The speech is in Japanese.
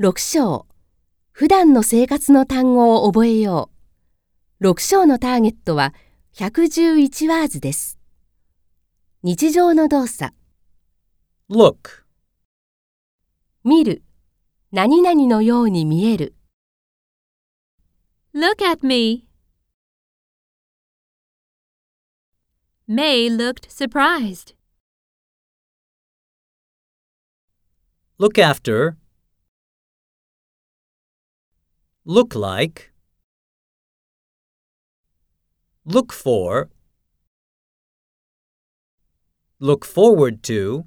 6章普段の生活の単語を覚えよう。6章のターゲットは111ワーズです。日常の動作、Look. 見る、何々のように見える、Look at me. May looked surprised. Look after. Look like. Look for. Look forward to.